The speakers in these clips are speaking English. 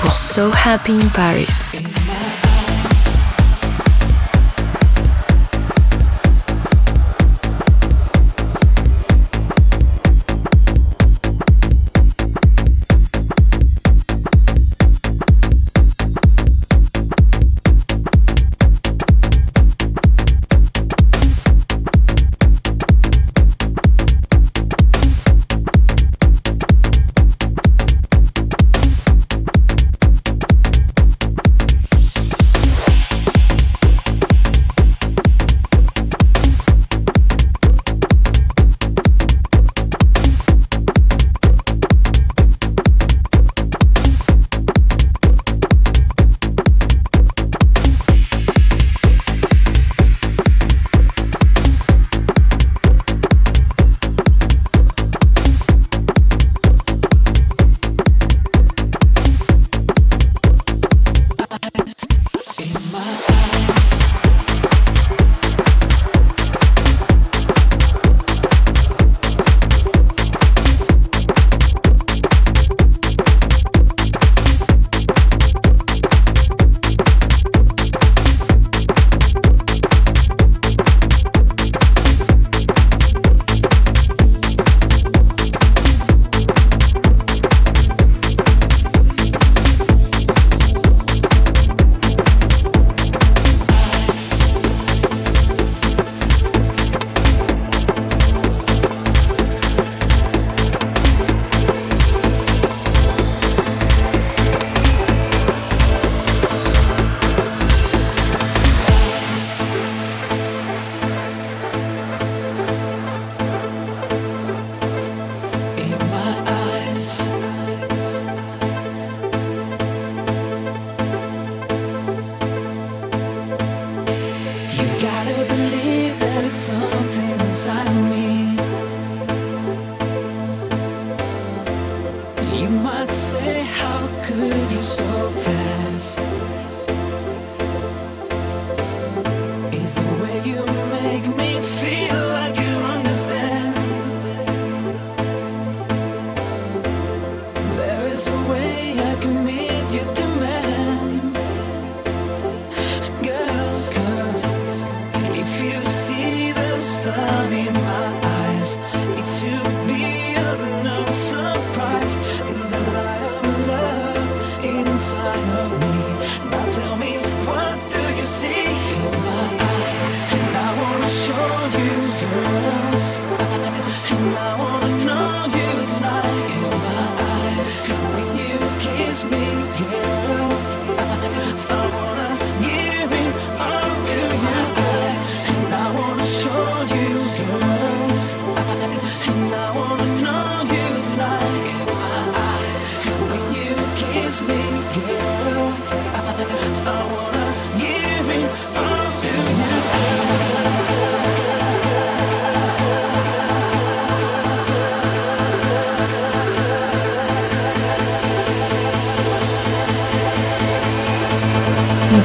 pour So Happy in Paris.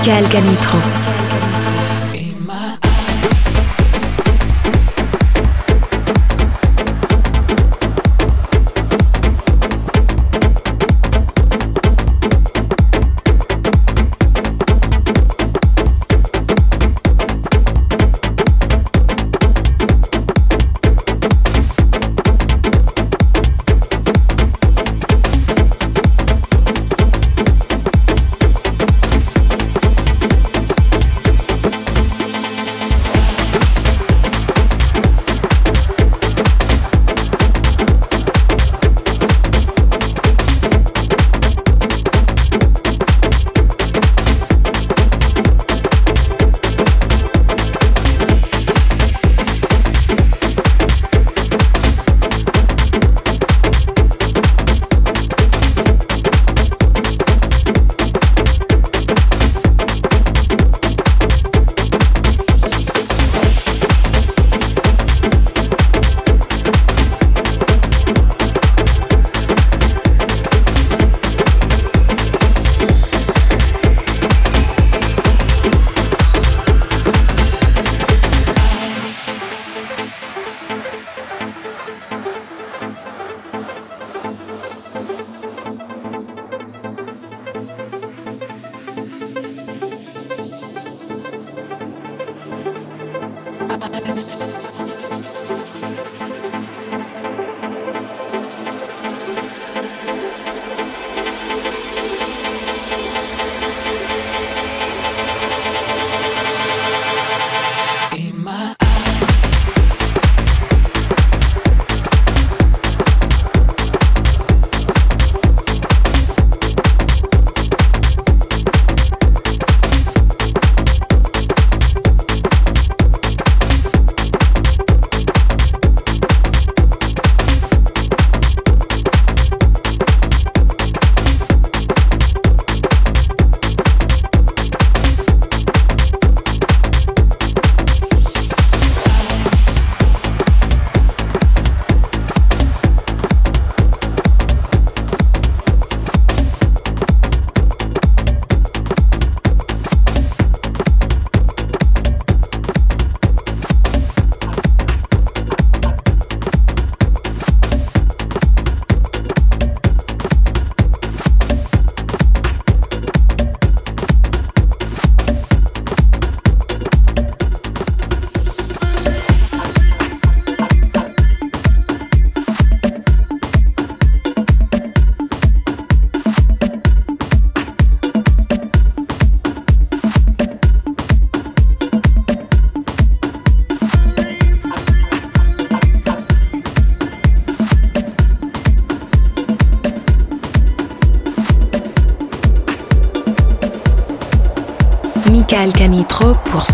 Michael Canitro. Canitrot pour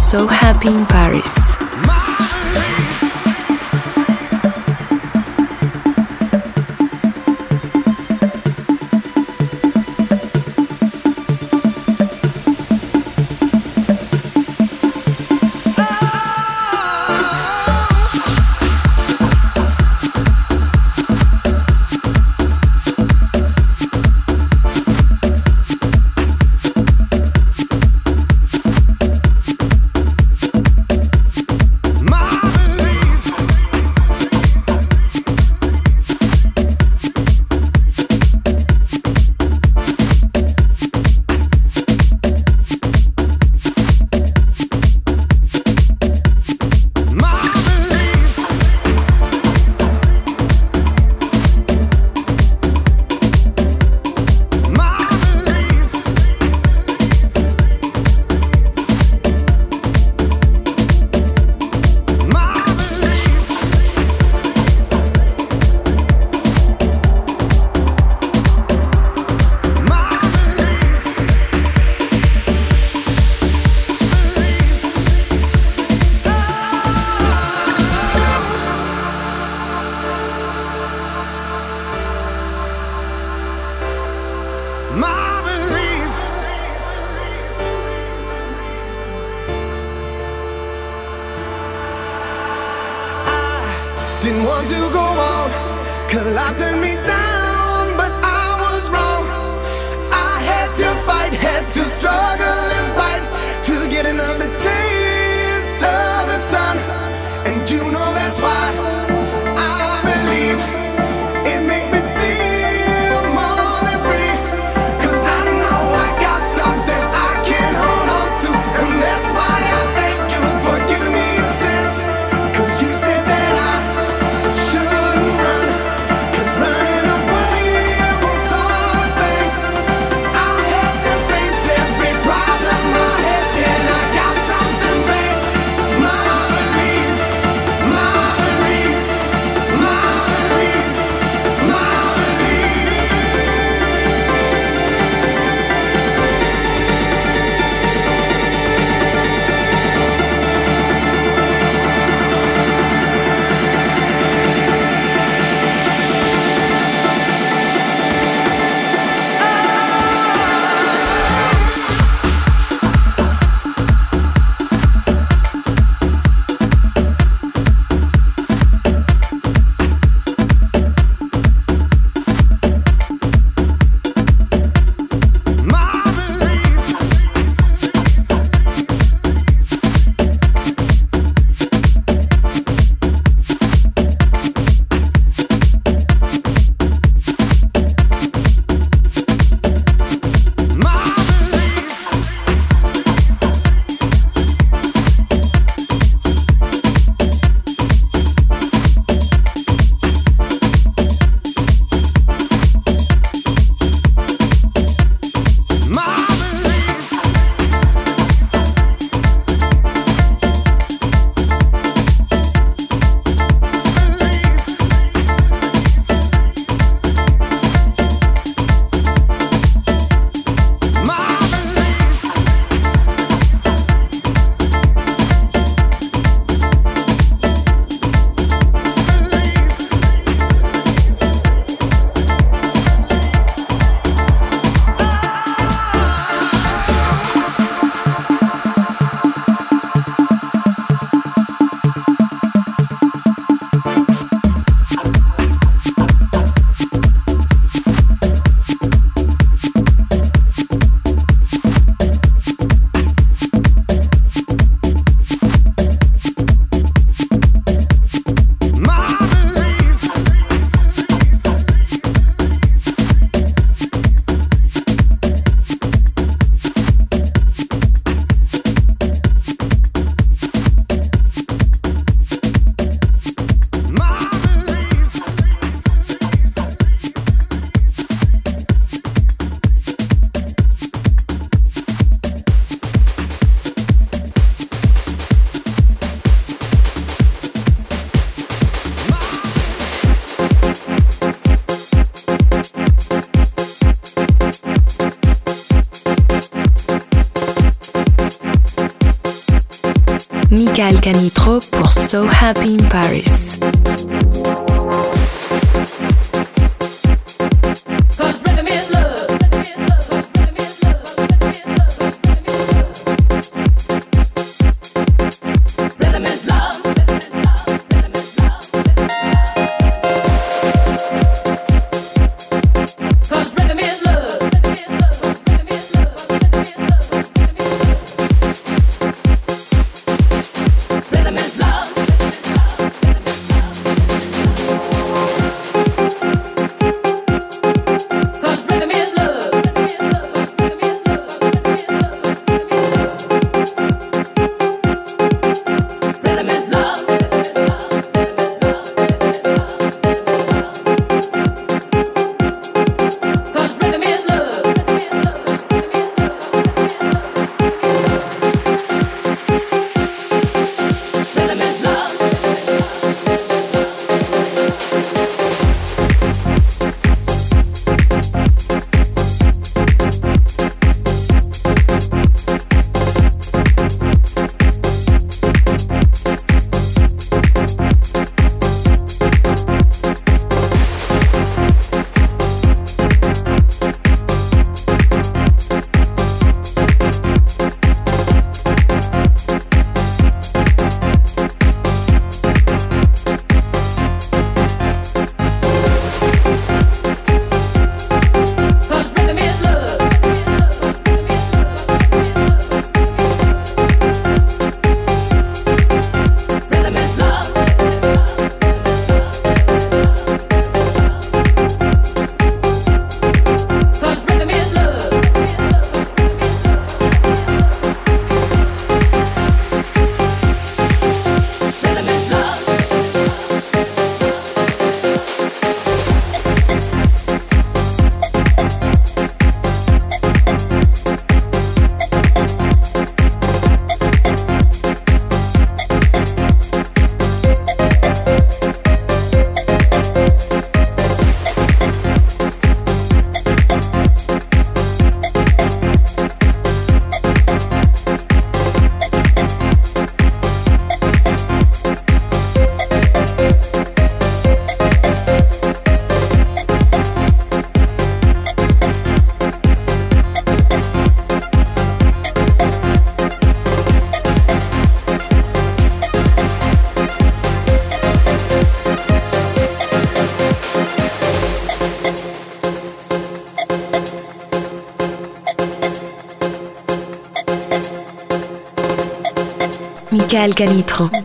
So Happy in Paris. Happy Michael Canitrot.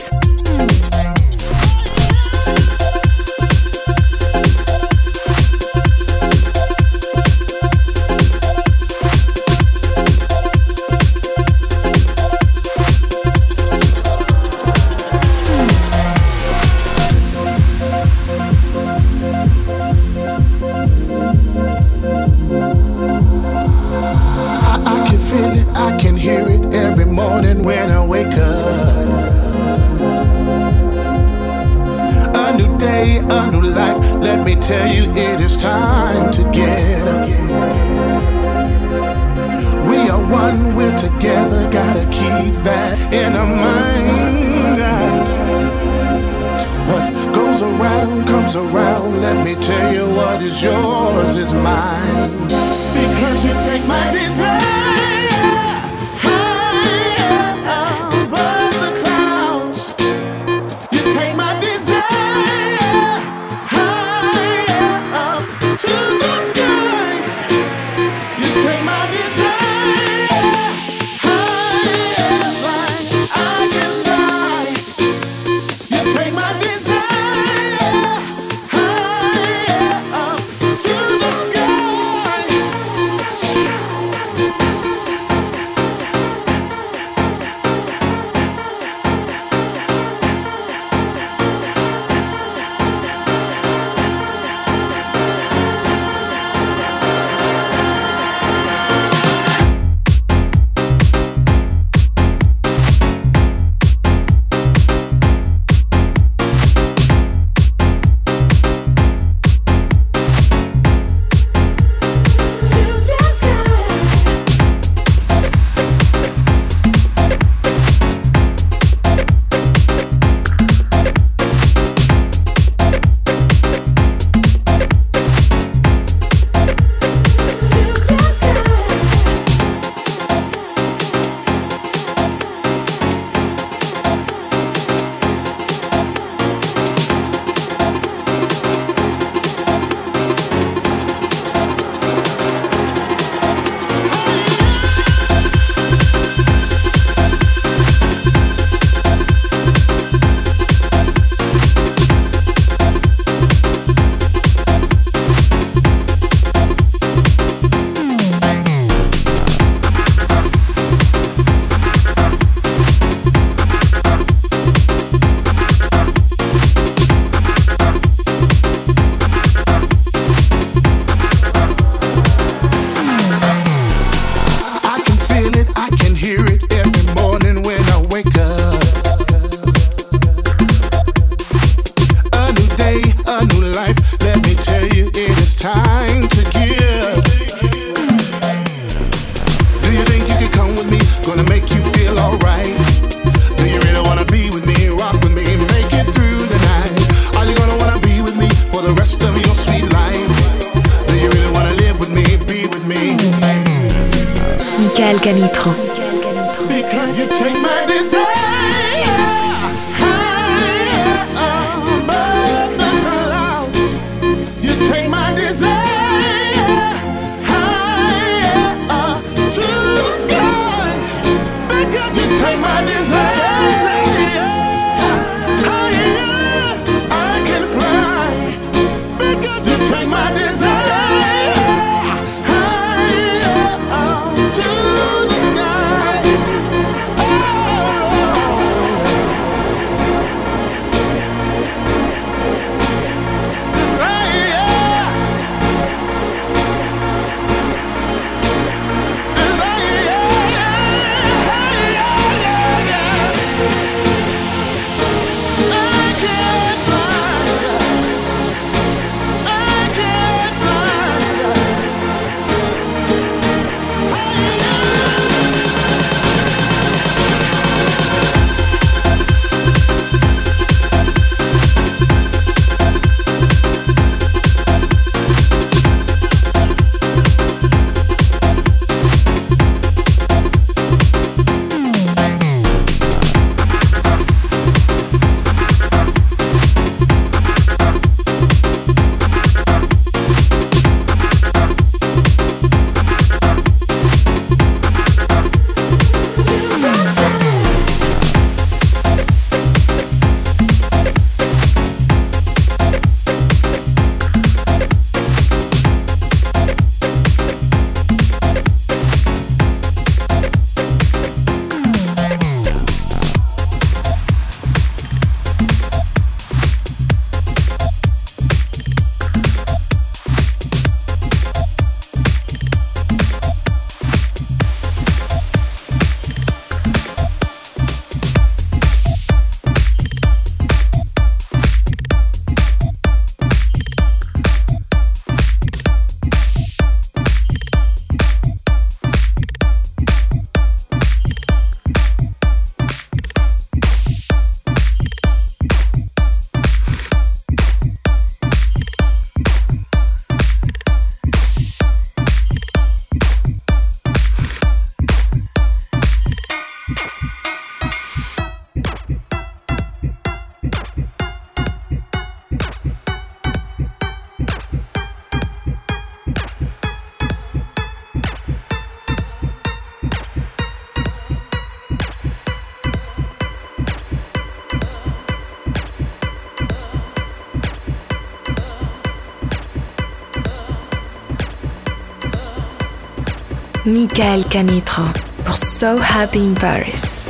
Michael Canitrot pour So Happy in Paris.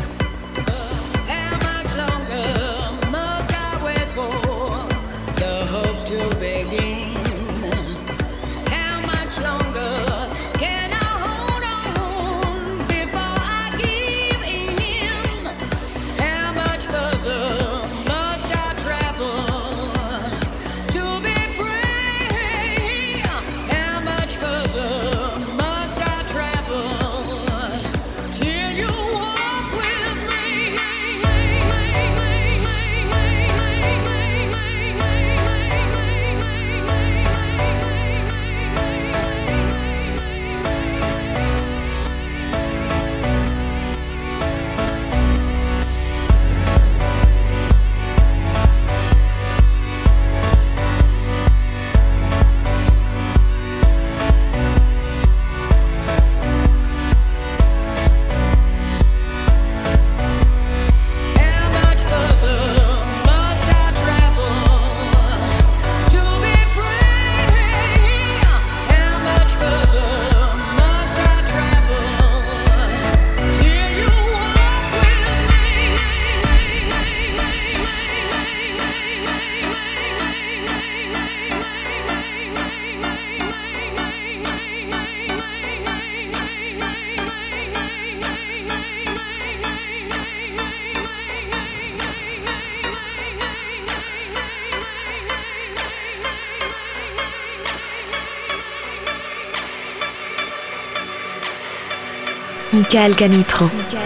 Michael Canitro.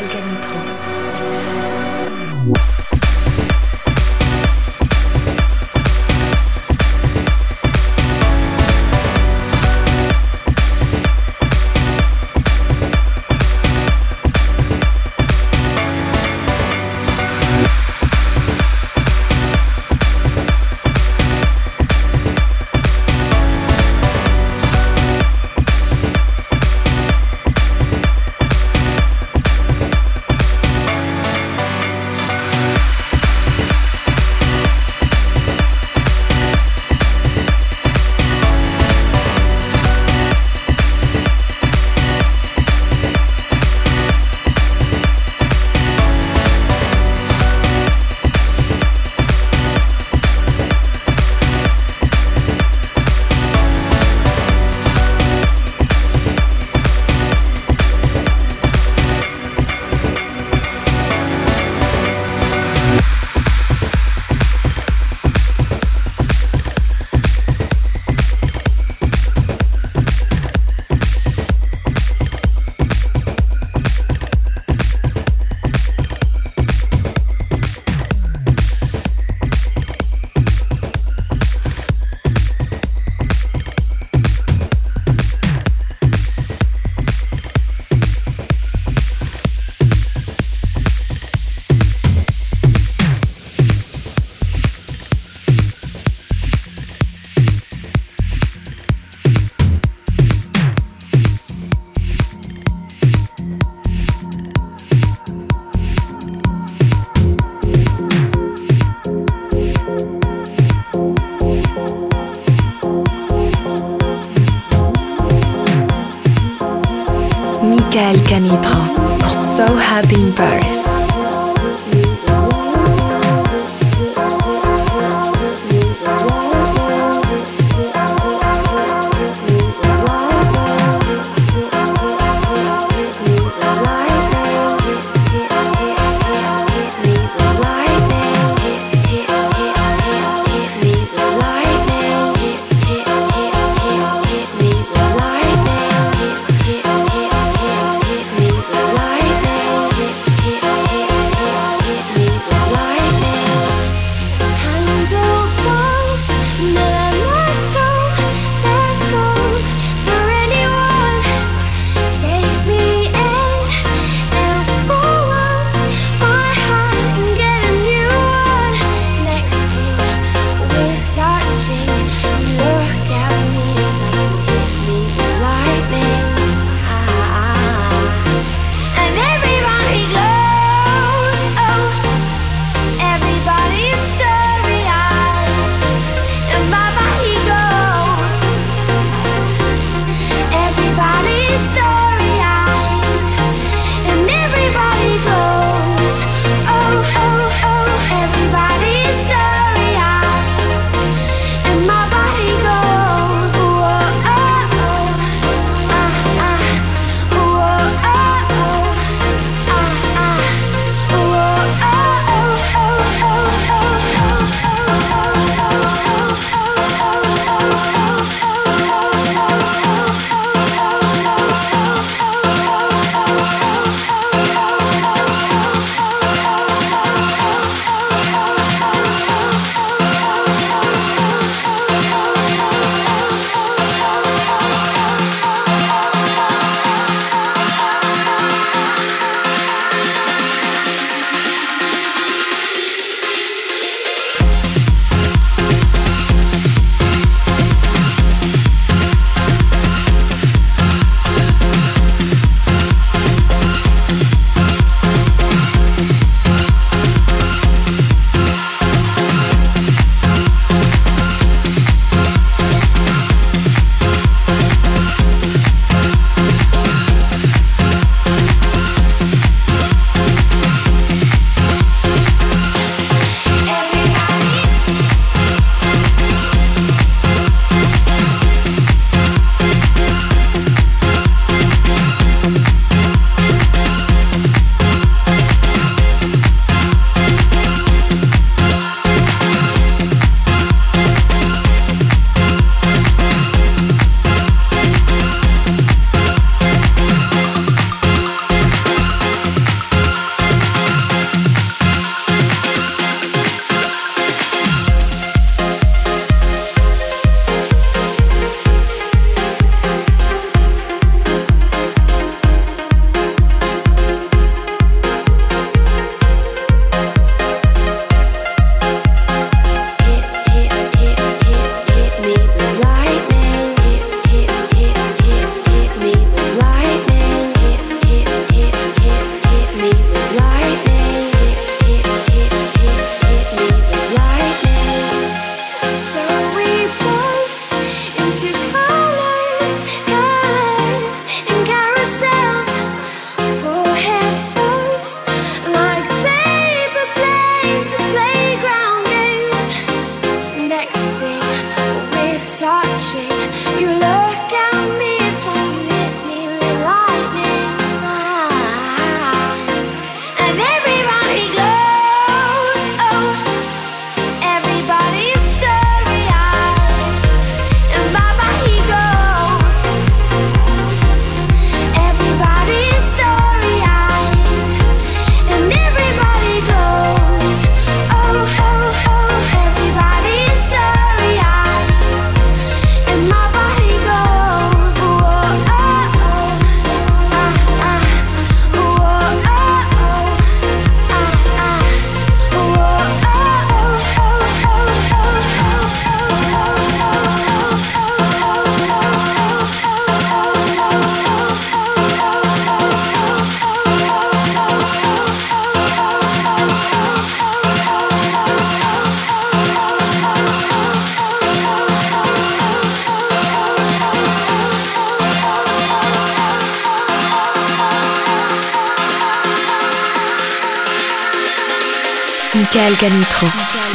Michael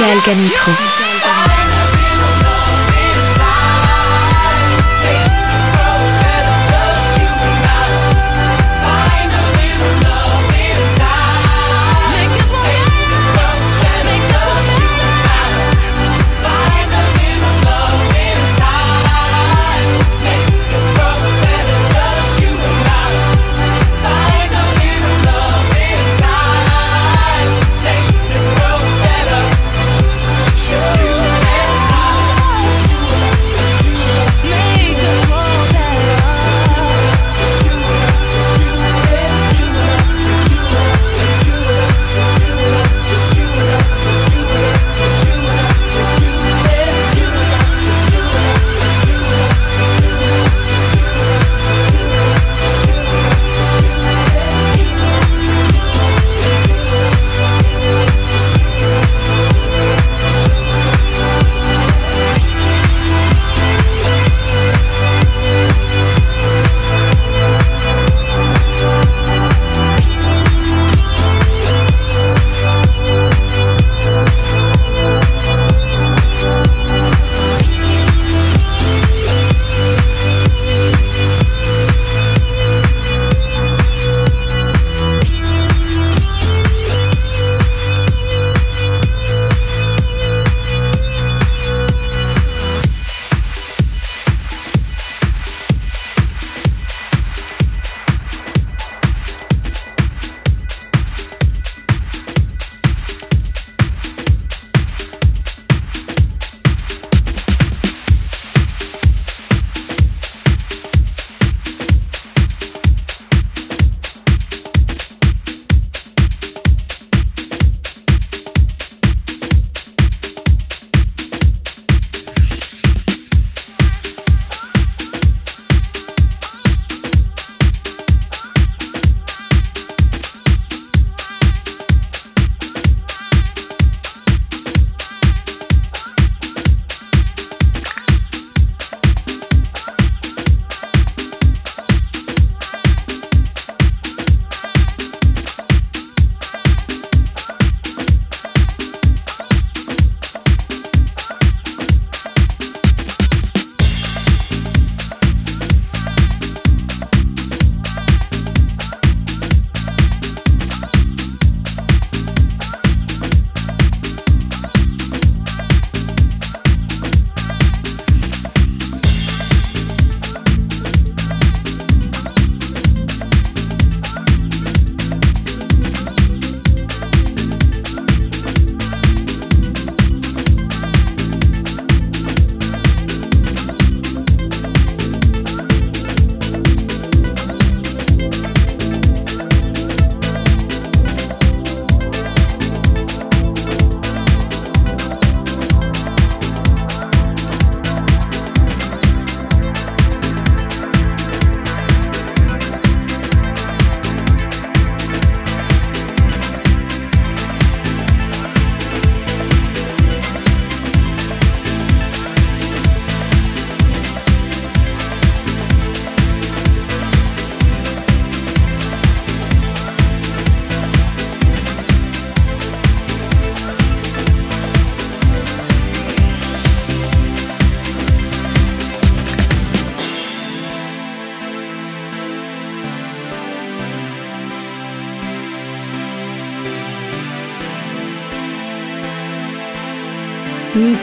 Michael Canitro.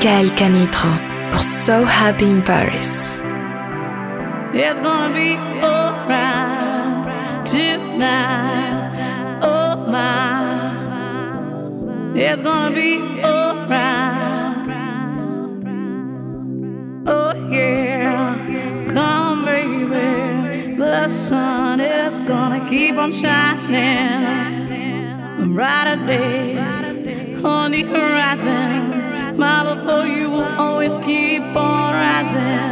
Michael Canitrot pour So Happy in Paris. It's gonna be alright tonight. Oh my, it's gonna be alright. Oh yeah, come baby, the sun is gonna keep on shining. Brighter days on the horizon. Keep on rising.